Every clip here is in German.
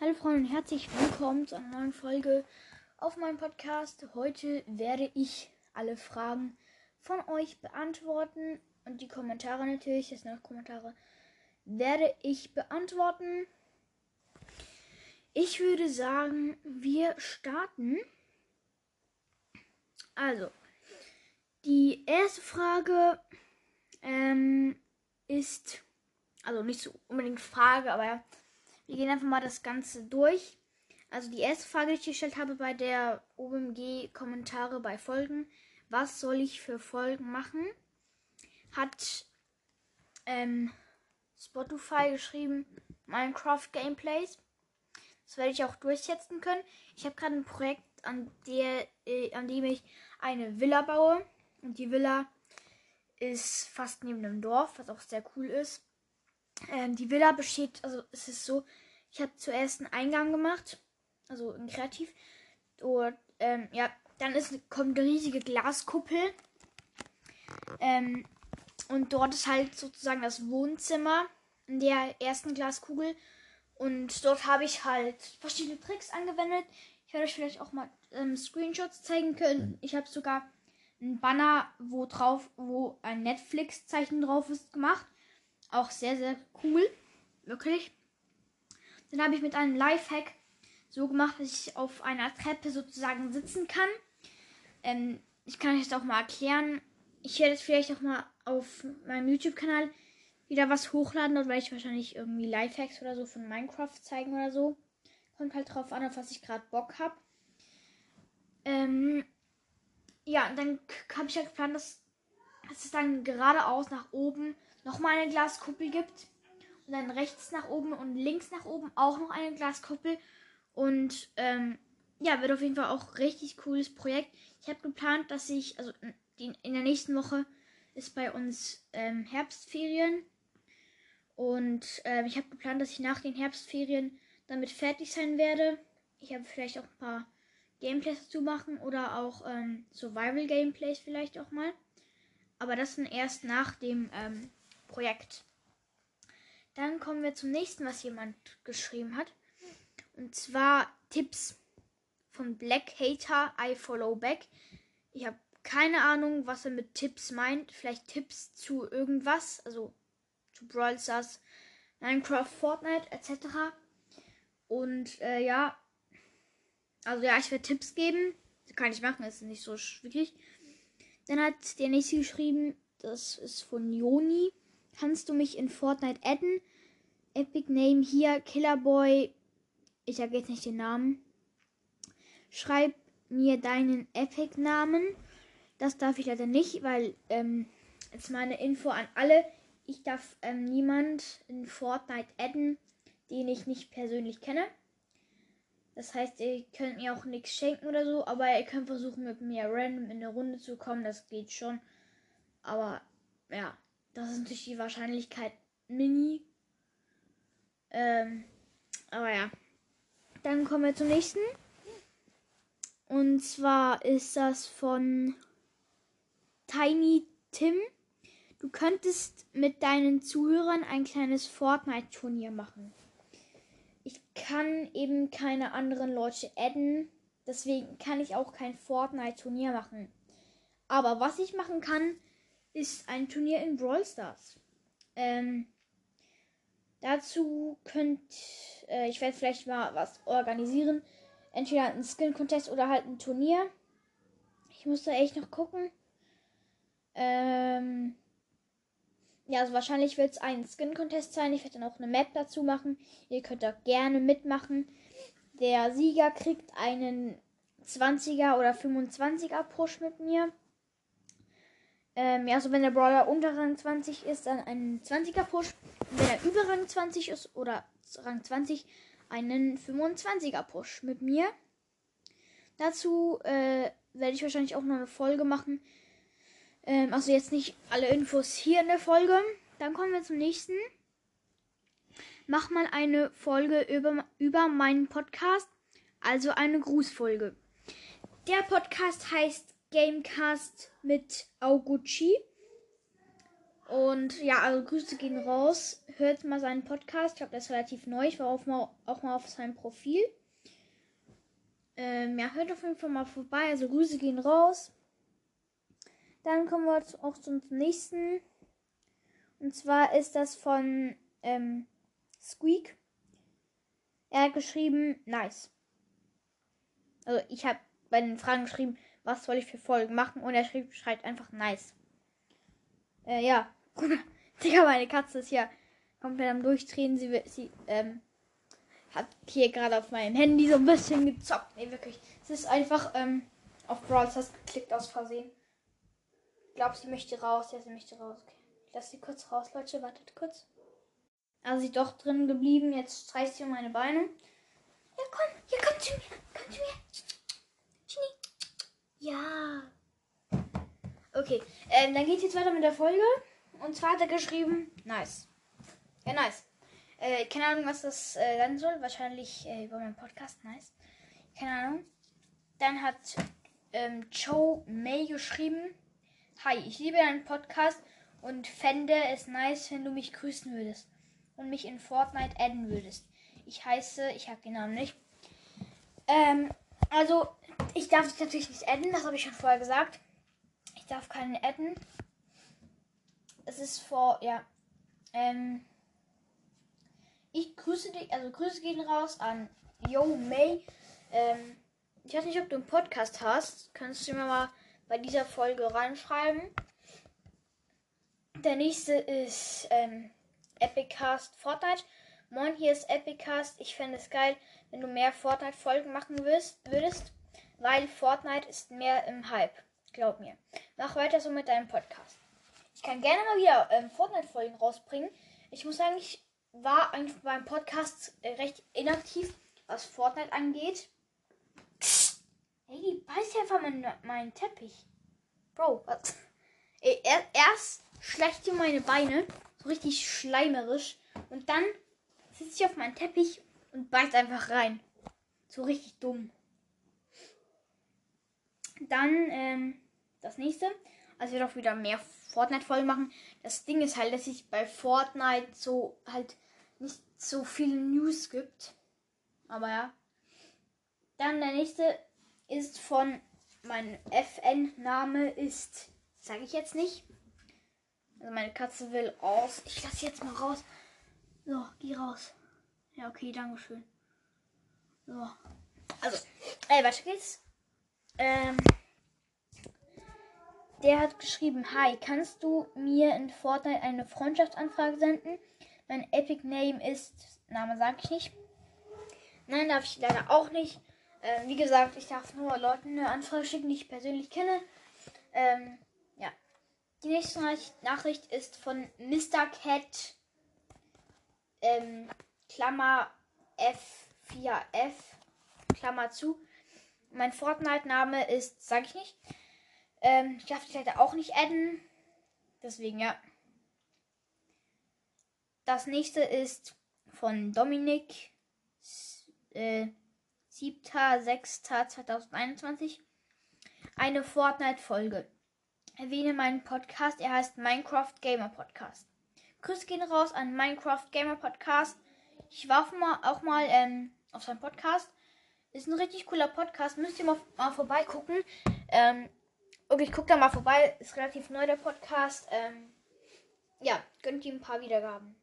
Hallo Freunde und herzlich willkommen zu einer neuen Folge auf meinem Podcast. Heute werde ich alle Fragen von euch beantworten und die Kommentare natürlich, das sind auch Kommentare, werde ich beantworten. Ich würde sagen, wir starten. Also, die erste Frage ähm, ist, also nicht so unbedingt Frage, aber wir gehen einfach mal das Ganze durch. Also die erste Frage, die ich gestellt habe bei der OMG-Kommentare bei Folgen, was soll ich für Folgen machen, hat ähm, Spotify geschrieben, Minecraft Gameplays. Das werde ich auch durchsetzen können. Ich habe gerade ein Projekt, an, der, äh, an dem ich eine Villa baue. Und die Villa ist fast neben einem Dorf, was auch sehr cool ist. Ähm, die Villa besteht, also es ist so, ich habe zuerst einen Eingang gemacht, also ein Kreativ. Und ähm, ja, dann ist, kommt eine riesige Glaskuppel. Ähm, und dort ist halt sozusagen das Wohnzimmer in der ersten Glaskugel. Und dort habe ich halt verschiedene Tricks angewendet. Ich werde euch vielleicht auch mal ähm, Screenshots zeigen können. Ich habe sogar einen Banner, wo drauf, wo ein Netflix-Zeichen drauf ist, gemacht. Auch sehr, sehr cool. Wirklich. Dann habe ich mit einem Lifehack so gemacht, dass ich auf einer Treppe sozusagen sitzen kann. Ähm, ich kann euch das auch mal erklären. Ich werde jetzt vielleicht auch mal auf meinem YouTube-Kanal wieder was hochladen. Dort werde ich wahrscheinlich irgendwie Lifehacks oder so von Minecraft zeigen oder so. Kommt halt drauf an, auf was ich gerade Bock habe. Ähm, ja, dann habe ich ja geplant, dass, dass es dann geradeaus nach oben nochmal eine Glaskuppel gibt. Und dann rechts nach oben und links nach oben auch noch eine Glaskuppel. Und ähm, ja, wird auf jeden Fall auch richtig cooles Projekt. Ich habe geplant, dass ich, also die, in der nächsten Woche ist bei uns ähm, Herbstferien. Und ähm, ich habe geplant, dass ich nach den Herbstferien damit fertig sein werde. Ich habe vielleicht auch ein paar Gameplays dazu machen oder auch ähm, Survival Gameplays vielleicht auch mal. Aber das dann erst nach dem ähm, Projekt. Dann kommen wir zum nächsten, was jemand geschrieben hat. Und zwar Tipps von Black Hater I Follow Back. Ich habe keine Ahnung, was er mit Tipps meint. Vielleicht Tipps zu irgendwas, also zu Brawl Stars, Minecraft, Fortnite etc. Und äh, ja, also ja, ich werde Tipps geben. Kann ich machen, ist nicht so schwierig. Dann hat der nächste geschrieben, das ist von Joni. Kannst du mich in Fortnite adden? Epic Name hier, Killerboy. Ich sage jetzt nicht den Namen. Schreib mir deinen Epic-Namen. Das darf ich leider nicht, weil ähm, jetzt meine Info an alle. Ich darf ähm, niemand in Fortnite adden, den ich nicht persönlich kenne. Das heißt, ihr könnt mir auch nichts schenken oder so, aber ihr könnt versuchen, mit mir random in eine Runde zu kommen. Das geht schon. Aber ja, das ist natürlich die Wahrscheinlichkeit mini. Ähm, aber ja. Dann kommen wir zum nächsten. Und zwar ist das von Tiny Tim. Du könntest mit deinen Zuhörern ein kleines Fortnite-Turnier machen. Ich kann eben keine anderen Leute adden. Deswegen kann ich auch kein Fortnite-Turnier machen. Aber was ich machen kann, ist ein Turnier in Brawl Stars. Ähm, dazu könnt äh, ich werde vielleicht mal was organisieren. Entweder ein Skin-Contest oder halt ein Turnier. Ich muss da echt noch gucken. Ähm, ja, also wahrscheinlich wird es ein Skin-Contest sein. Ich werde dann auch eine Map dazu machen. Ihr könnt da gerne mitmachen. Der Sieger kriegt einen 20er oder 25er Push mit mir. Ähm, ja, also wenn der Brawler unter Rang 20 ist, dann ein 20er Push. wenn er über Rang 20 ist oder Rang 20 einen 25er Push mit mir. Dazu äh, werde ich wahrscheinlich auch noch eine Folge machen. Ähm, also jetzt nicht alle Infos hier in der Folge. Dann kommen wir zum nächsten. mach mal eine Folge über, über meinen Podcast, also eine Grußfolge. Der Podcast heißt Gamecast mit Augucci. Und ja, also Grüße gehen raus. Hört mal seinen Podcast. Ich glaube, der ist relativ neu. Ich war auch mal, auch mal auf seinem Profil. Ähm, ja, hört auf jeden Fall mal vorbei. Also Grüße gehen raus. Dann kommen wir auch zum nächsten. Und zwar ist das von ähm, Squeak. Er hat geschrieben, nice. Also ich habe bei den Fragen geschrieben, was soll ich für Folgen machen? Und er schrieb, schreibt einfach nice. Äh, ja. Digga, meine Katze ist ja komplett am Durchdrehen. Sie, sie ähm, hat hier gerade auf meinem Handy so ein bisschen gezockt. Nee, wirklich. Es ist einfach ähm, auf Brawl geklickt aus Versehen. Glaube, sie möchte raus. Ja, sie möchte raus. Okay. Ich sie kurz raus, Leute. Wartet kurz. Also sie doch drin geblieben. Jetzt streicht sie um meine Beine. Ja, komm. Ja, komm zu mir. Komm zu mir. Genie. Ja. Okay. Ähm, dann geht's jetzt weiter mit der Folge. Und zwar hat er geschrieben, nice. Ja, nice. Äh, keine Ahnung, was das äh, sein soll. Wahrscheinlich äh, über meinen Podcast. Nice. Keine Ahnung. Dann hat ähm, Joe May geschrieben. Hi, ich liebe deinen Podcast und fände es nice, wenn du mich grüßen würdest und mich in Fortnite adden würdest. Ich heiße, ich habe den Namen nicht. Ähm, also, ich darf dich natürlich nicht adden, das habe ich schon vorher gesagt. Ich darf keinen adden. Es ist vor, ja. Ähm, ich grüße dich, also Grüße gehen raus an Yo May. Ähm, ich weiß nicht, ob du einen Podcast hast. Kannst du mir mal bei dieser Folge reinschreiben. Der nächste ist ähm, Epicast Fortnite. Moin, hier ist Epicast. Ich fände es geil, wenn du mehr Fortnite-Folgen machen würdest, würdest, weil Fortnite ist mehr im Hype. Glaub mir. Mach weiter so mit deinem Podcast. Ich kann gerne mal wieder ähm, Fortnite-Folgen rausbringen. Ich muss sagen, ich war eigentlich beim Podcast äh, recht inaktiv, was Fortnite angeht. Ey, die beißt einfach meinen, meinen Teppich. Bro, was? Ey, er, erst schlecht hier meine Beine, so richtig schleimerisch. Und dann sitzt sie auf meinen Teppich und beißt einfach rein. So richtig dumm. Dann, ähm, das nächste. Also ich werde auch wieder mehr Fortnite-Folgen machen. Das Ding ist halt, dass ich bei Fortnite so halt nicht so viele News gibt. Aber ja. Dann der nächste ist von mein FN-Name ist, sage ich jetzt nicht. Also meine Katze will aus. Ich lasse jetzt mal raus. So, geh raus. Ja, okay, danke schön. So. Also, ey, weiter geht's. Ähm, der hat geschrieben, Hi, kannst du mir in Fortnite eine Freundschaftsanfrage senden? Mein Epic Name ist, Name sage ich nicht. Nein, darf ich leider auch nicht. Ähm, wie gesagt, ich darf nur Leuten eine Anfrage schicken, die ich persönlich kenne. Ähm, ja. Die nächste Nachricht ist von Mr. Cat, ähm, Klammer F4F, Klammer zu. Mein Fortnite-Name ist, sage ich nicht. Ähm, ich darf dich leider auch nicht adden. Deswegen, ja. Das nächste ist von Dominik. Äh, 7.6.2021. Eine Fortnite-Folge. Erwähne meinen Podcast. Er heißt Minecraft Gamer Podcast. Grüße gehen raus an Minecraft Gamer Podcast. Ich war auch mal, ähm, auf seinem Podcast. Ist ein richtig cooler Podcast. Müsst ihr mal, mal vorbeigucken. Ähm, okay, ich gucke da mal vorbei. Ist relativ neu der Podcast. Ähm, ja, gönnt ihm ein paar Wiedergaben.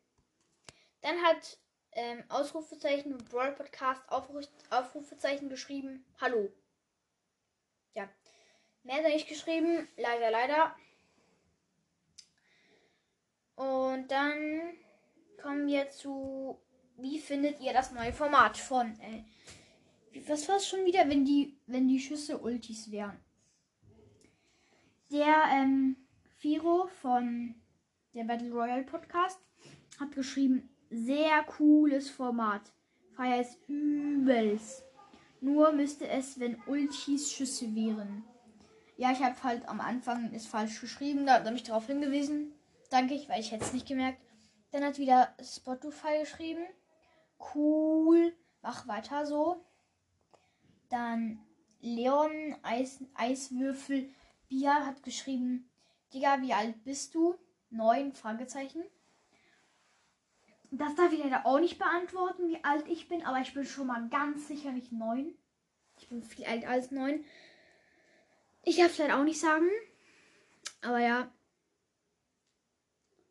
Dann hat ähm, Ausrufezeichen Brawl Podcast Aufruf, Aufrufezeichen geschrieben. Hallo. Ja. Mehr hat er nicht geschrieben. Leider, leider. Und dann kommen wir zu. Wie findet ihr das neue Format von. Äh, was war es schon wieder, wenn die, wenn die Schüsse Ultis wären? Der ähm, Firo von der Battle Royale Podcast hat geschrieben, sehr cooles Format. Feier es übelst. Nur müsste es, wenn Ultis Schüsse wären. Ja, ich habe halt am Anfang ist falsch geschrieben, da hat er mich darauf hingewiesen. Danke ich, weil ich hätte es nicht gemerkt. Dann hat wieder Spotify geschrieben. Cool, mach weiter so. Dann Leon Eis, Eiswürfel Bia hat geschrieben, Digga, wie alt bist du? Neun Fragezeichen. Das darf ich leider auch nicht beantworten, wie alt ich bin, aber ich bin schon mal ganz sicher nicht neun. Ich bin viel älter als neun. Ich darf es leider auch nicht sagen. Aber ja.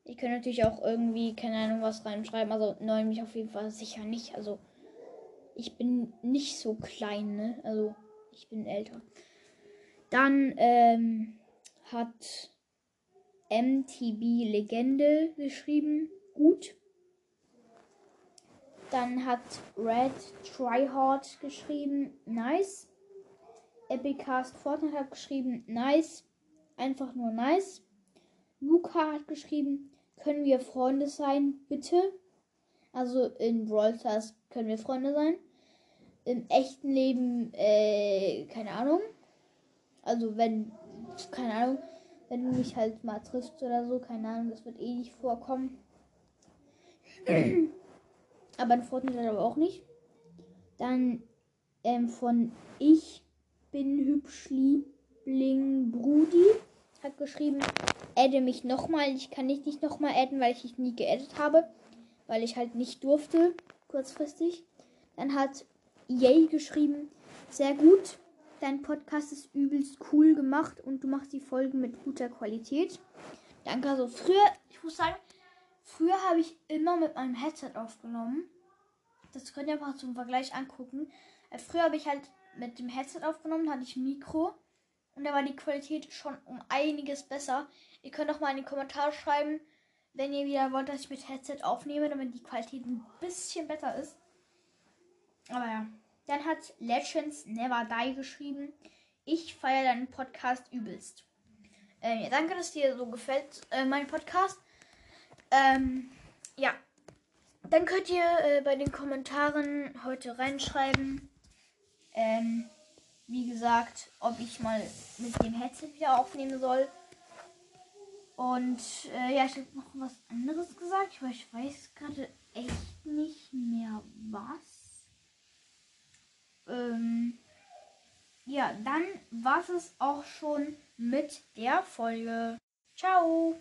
Ich könnte natürlich auch irgendwie, keine Ahnung, was reinschreiben. Also neun mich auf jeden Fall sicher nicht. Also ich bin nicht so klein, ne? Also ich bin älter. Dann ähm, hat MTB Legende geschrieben. Gut. Dann hat Red Tryhard geschrieben. Nice. Epicast Fortnite hat geschrieben. Nice. Einfach nur nice. Luca hat geschrieben. Können wir Freunde sein? Bitte. Also in Brawl Stars können wir Freunde sein. Im echten Leben, äh, keine Ahnung. Also wenn, keine Ahnung, wenn du mich halt mal triffst oder so, keine Ahnung, das wird eh nicht vorkommen. aber in Fortnite aber auch nicht. Dann ähm, von Ich bin Hübschliebling Brudi hat geschrieben, adde mich nochmal. Ich kann dich nicht nochmal adden, weil ich dich nie geaddet habe. Weil ich halt nicht durfte, kurzfristig. Dann hat Yay geschrieben, sehr gut. Dein Podcast ist übelst cool gemacht und du machst die Folgen mit guter Qualität. Danke. Also früher, ich muss sagen, früher habe ich immer mit meinem Headset aufgenommen. Das könnt ihr einfach zum Vergleich angucken. Äh, früher habe ich halt mit dem Headset aufgenommen, hatte ich ein Mikro. Und da war die Qualität schon um einiges besser. Ihr könnt auch mal in die Kommentare schreiben, wenn ihr wieder wollt, dass ich mit Headset aufnehme, damit die Qualität ein bisschen besser ist. Aber ja. Dann hat Legends Never Die geschrieben. Ich feiere deinen Podcast übelst. Ähm, ja, danke, dass dir so gefällt, äh, mein Podcast. Ähm, ja. Dann könnt ihr äh, bei den Kommentaren heute reinschreiben. Ähm, wie gesagt, ob ich mal mit dem Headset wieder aufnehmen soll. Und äh, ja, ich habe noch was anderes gesagt, aber ich weiß gerade echt nicht mehr was. Ähm, ja, dann war es auch schon mit der Folge. Ciao!